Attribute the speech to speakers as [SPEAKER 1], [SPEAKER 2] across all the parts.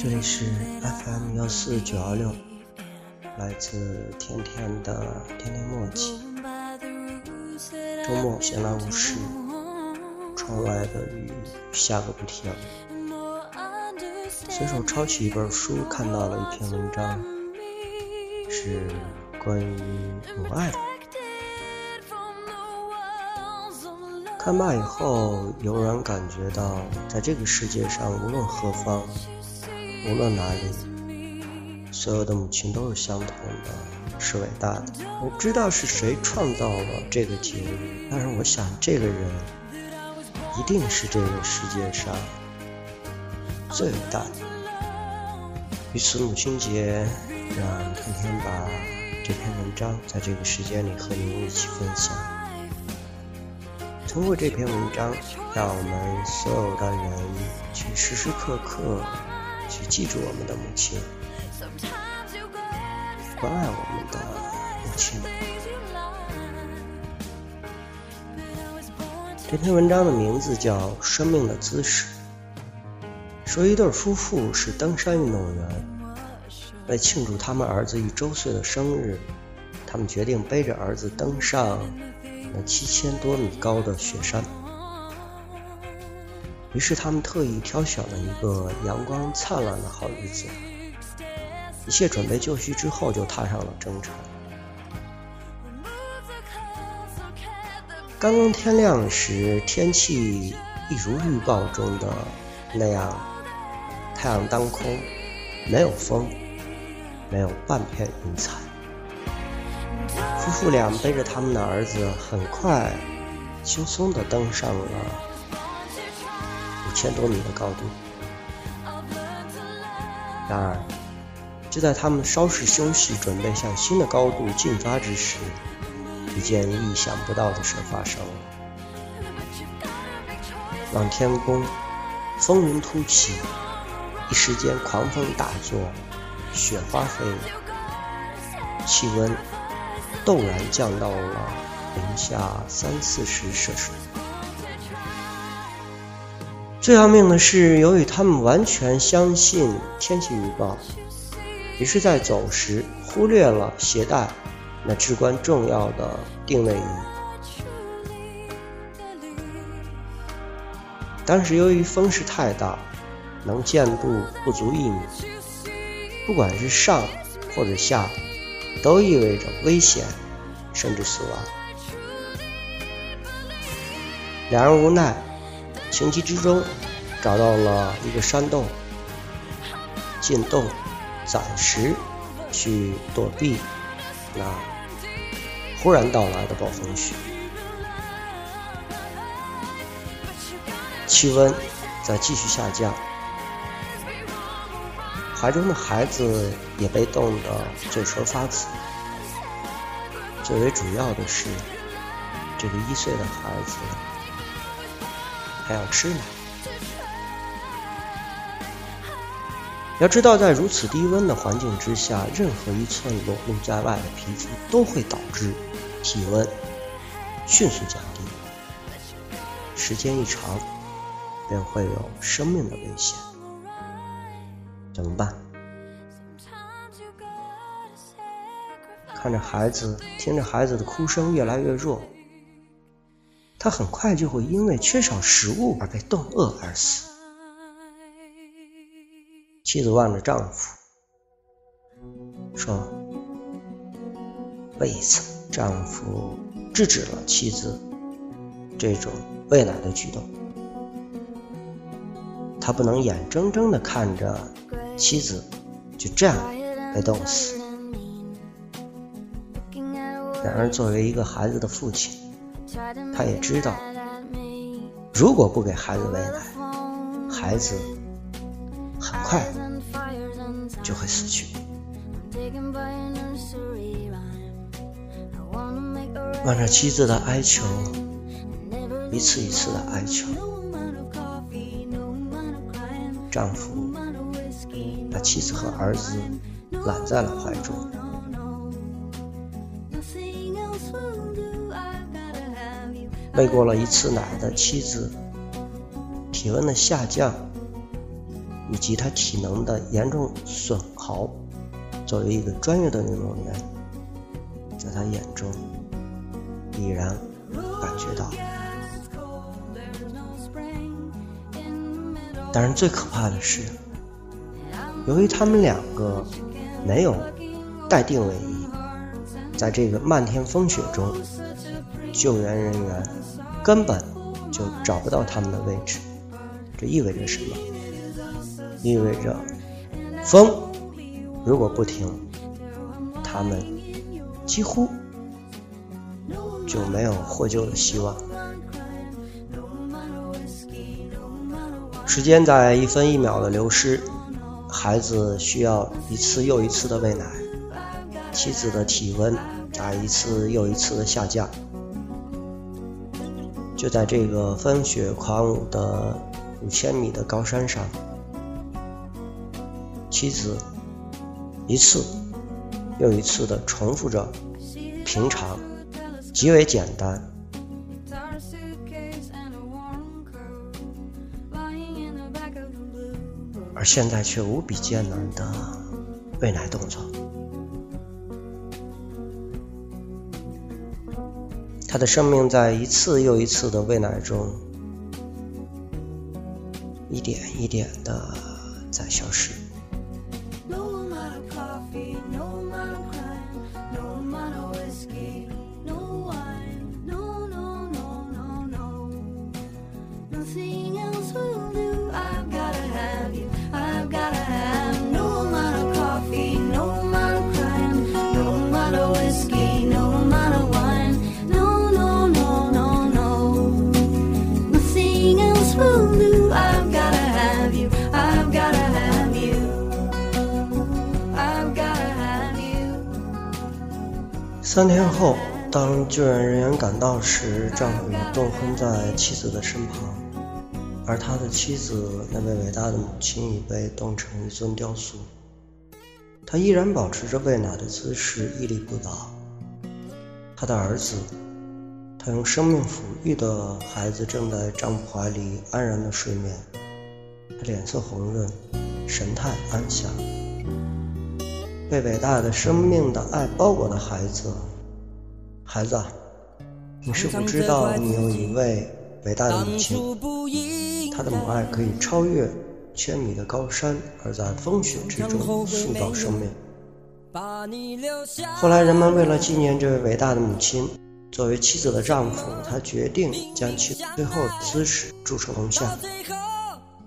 [SPEAKER 1] 这里是 FM 幺四九幺六，来自甜甜的甜甜墨迹。周末闲来无事，窗外的雨下个不停，随手抄起一本书，看到了一篇文章，是关于母爱的。看罢以后，油然感觉到，在这个世界上，无论何方，无论哪里，所有的母亲都是相同的，是伟大的。我不知道是谁创造了这个节日，但是我想，这个人一定是这个世界上最伟大的。于此母亲节，让天天把这篇文章在这个时间里和您一起分享。通过这篇文章，让我们所有的人去时时刻刻去记住我们的母亲，关爱我们的母亲。这篇文章的名字叫《生命的姿势》，说一对夫妇是登山运动员，为庆祝他们儿子一周岁的生日，他们决定背着儿子登上。那七千多米高的雪山，于是他们特意挑选了一个阳光灿烂的好日子，一切准备就绪之后，就踏上了征程。刚刚天亮时，天气一如预报中的那样，太阳当空，没有风，没有半片云彩。夫妇俩背着他们的儿子，很快、轻松地登上了五千多米的高度。然而，就在他们稍事休息，准备向新的高度进发之时，一件意想不到的事发生了。望天宫风云突起，一时间狂风大作，雪花飞舞，气温。骤然降到了零下三四十摄氏度。最要命的是，由于他们完全相信天气预报，于是，在走时忽略了携带那至关重要的定位仪。当时由于风势太大，能见度不足一米，不管是上或者下。都意味着危险，甚至死亡。两人无奈，情急之中找到了一个山洞，进洞，暂时去躲避那忽然到来的暴风雪。气温在继续下降。怀中的孩子也被冻得嘴唇发紫。最为主要的是，这个一岁的孩子还要吃奶。要知道，在如此低温的环境之下，任何一寸裸露在外的皮肤都会导致体温迅速降低，时间一长，便会有生命的危险。怎么办？看着孩子，听着孩子的哭声越来越弱，他很快就会因为缺少食物而被冻饿而死。妻子望着丈夫说：“为此，丈夫制止了妻子这种喂奶的举动。他不能眼睁睁的看着。”妻子就这样被冻死。然而，作为一个孩子的父亲，他也知道，如果不给孩子喂奶，孩子很快就会死去。望着妻子的哀求，一次一次的哀求，丈夫。把妻子和儿子揽在了怀中。喂过了一次奶的妻子，体温的下降以及他体能的严重损耗。作为一个专业的运动员，在他眼中，已然感觉到。但是最可怕的是，由于他们两个没有待定位仪，在这个漫天风雪中，救援人员根本就找不到他们的位置。这意味着什么？意味着风如果不停，他们几乎就没有获救的希望。时间在一分一秒的流失，孩子需要一次又一次的喂奶，妻子的体温在一次又一次的下降。就在这个风雪狂舞的五千米的高山上，妻子一次又一次的重复着平常极为简单。而现在却无比艰难的喂奶动作，他的生命在一次又一次的喂奶中，一点一点的在消失。三天后，当救援人员赶到时，丈夫已冻昏在妻子的身旁，而他的妻子那位伟大的母亲已被冻成一尊雕塑。她依然保持着喂奶的姿势，屹立不倒。他的儿子，他用生命抚育的孩子，正在丈夫怀里安然的睡眠。他脸色红润，神态安详。被伟大的生命的爱包裹的孩子，孩子，你是否知道你有一位伟大的母亲？她的母爱可以超越千米的高山，而在风雪之中塑造生命。后来，人们为了纪念这位伟大的母亲，作为妻子的丈夫，他决定将其最后的姿势铸成铜像，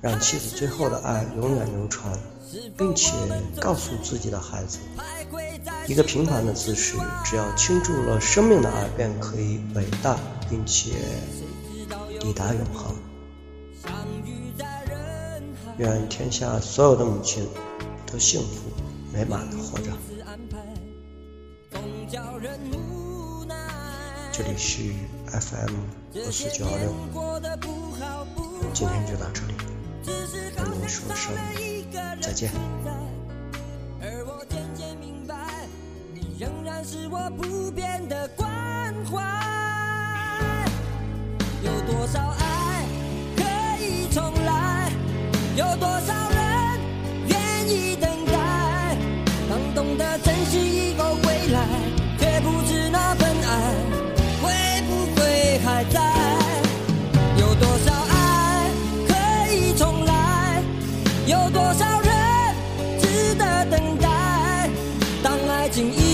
[SPEAKER 1] 让妻子最后的爱永远流传。并且告诉自己的孩子，一个平凡的姿势，只要倾注了生命的爱，便可以伟大，并且抵达永恒。愿天下所有的母亲都幸福美满的活着。这里是 FM 五四九二六，今天就到这里。跟您说声再见。而我渐渐明白，你仍然是我不变的关怀。有多少爱叫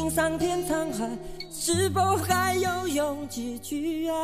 [SPEAKER 2] 情桑田沧海，是否还有勇气去爱？